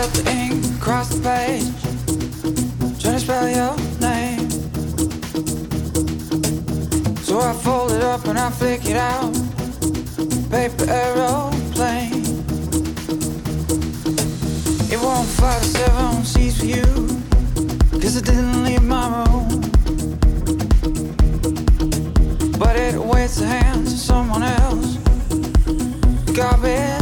felt the ink across the page. Trying to spell your name. So I fold it up and I flick it out. Paper aeroplane. It won't fly to seven seas for you. Cause it didn't leave my room. But it awaits the hands of someone else. Garbage.